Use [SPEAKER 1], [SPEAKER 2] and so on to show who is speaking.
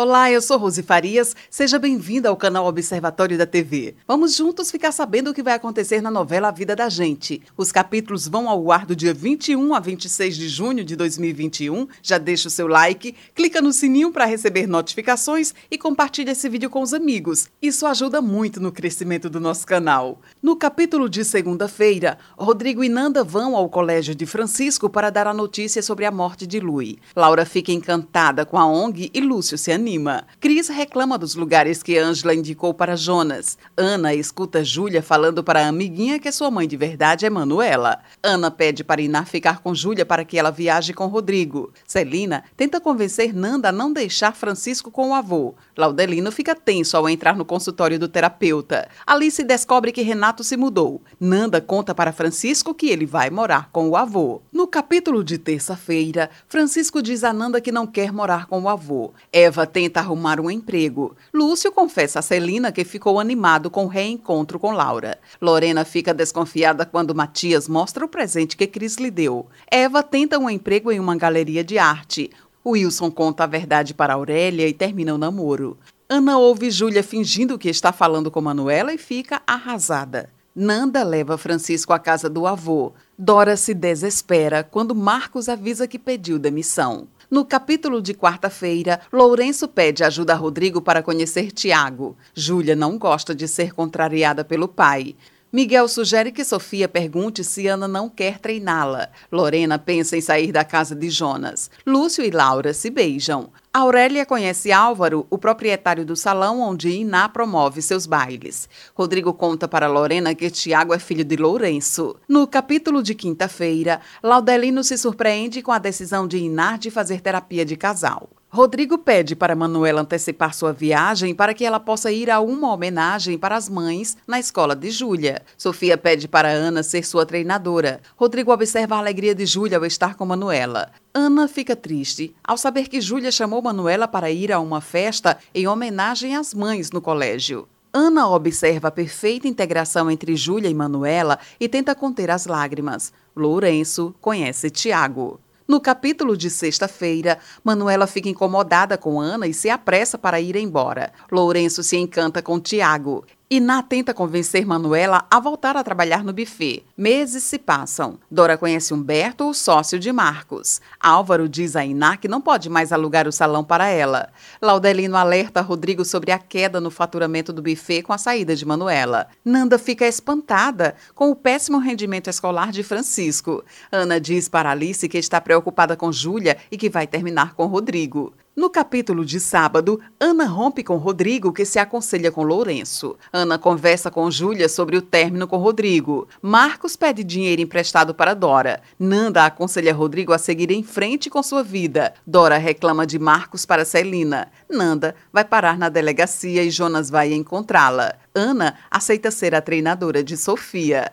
[SPEAKER 1] Olá, eu sou Rose Farias. Seja bem-vinda ao canal Observatório da TV. Vamos juntos ficar sabendo o que vai acontecer na novela A Vida da Gente. Os capítulos vão ao ar do dia 21 a 26 de junho de 2021. Já deixa o seu like, clica no sininho para receber notificações e compartilha esse vídeo com os amigos. Isso ajuda muito no crescimento do nosso canal. No capítulo de segunda-feira, Rodrigo e Nanda vão ao colégio de Francisco para dar a notícia sobre a morte de Lui. Laura fica encantada com a ONG e Lúcio se anima anima. Cris reclama dos lugares que Angela indicou para Jonas. Ana escuta Júlia falando para a amiguinha que sua mãe de verdade é Manuela. Ana pede para Inar ficar com Júlia para que ela viaje com Rodrigo. Celina tenta convencer Nanda a não deixar Francisco com o avô. Laudelino fica tenso ao entrar no consultório do terapeuta. Alice descobre que Renato se mudou. Nanda conta para Francisco que ele vai morar com o avô. No capítulo de terça-feira, Francisco diz a Nanda que não quer morar com o avô. Eva tenta arrumar um emprego. Lúcio confessa a Celina que ficou animado com o reencontro com Laura. Lorena fica desconfiada quando Matias mostra o presente que Cris lhe deu. Eva tenta um emprego em uma galeria de arte. Wilson conta a verdade para Aurélia e termina o namoro. Ana ouve Júlia fingindo que está falando com Manuela e fica arrasada. Nanda leva Francisco à casa do avô. Dora se desespera quando Marcos avisa que pediu demissão. No capítulo de quarta-feira, Lourenço pede ajuda a Rodrigo para conhecer Tiago. Júlia não gosta de ser contrariada pelo pai. Miguel sugere que Sofia pergunte se Ana não quer treiná-la. Lorena pensa em sair da casa de Jonas. Lúcio e Laura se beijam. Aurélia conhece Álvaro, o proprietário do salão onde Iná promove seus bailes. Rodrigo conta para Lorena que Tiago é filho de Lourenço. No capítulo de quinta-feira, Laudelino se surpreende com a decisão de Iná de fazer terapia de casal. Rodrigo pede para Manuela antecipar sua viagem para que ela possa ir a uma homenagem para as mães na escola de Júlia. Sofia pede para Ana ser sua treinadora. Rodrigo observa a alegria de Júlia ao estar com Manuela. Ana fica triste ao saber que Júlia chamou Manuela para ir a uma festa em homenagem às mães no colégio. Ana observa a perfeita integração entre Júlia e Manuela e tenta conter as lágrimas. Lourenço conhece Tiago. No capítulo de sexta-feira, Manuela fica incomodada com Ana e se apressa para ir embora. Lourenço se encanta com Tiago. Iná tenta convencer Manuela a voltar a trabalhar no buffet. Meses se passam. Dora conhece Humberto, o sócio de Marcos. Álvaro diz a Iná que não pode mais alugar o salão para ela. Laudelino alerta Rodrigo sobre a queda no faturamento do buffet com a saída de Manuela. Nanda fica espantada com o péssimo rendimento escolar de Francisco. Ana diz para Alice que está preocupada com Júlia e que vai terminar com Rodrigo. No capítulo de sábado, Ana rompe com Rodrigo, que se aconselha com Lourenço. Ana conversa com Júlia sobre o término com Rodrigo. Marcos pede dinheiro emprestado para Dora. Nanda aconselha Rodrigo a seguir em frente com sua vida. Dora reclama de Marcos para Celina. Nanda vai parar na delegacia e Jonas vai encontrá-la. Ana aceita ser a treinadora de Sofia.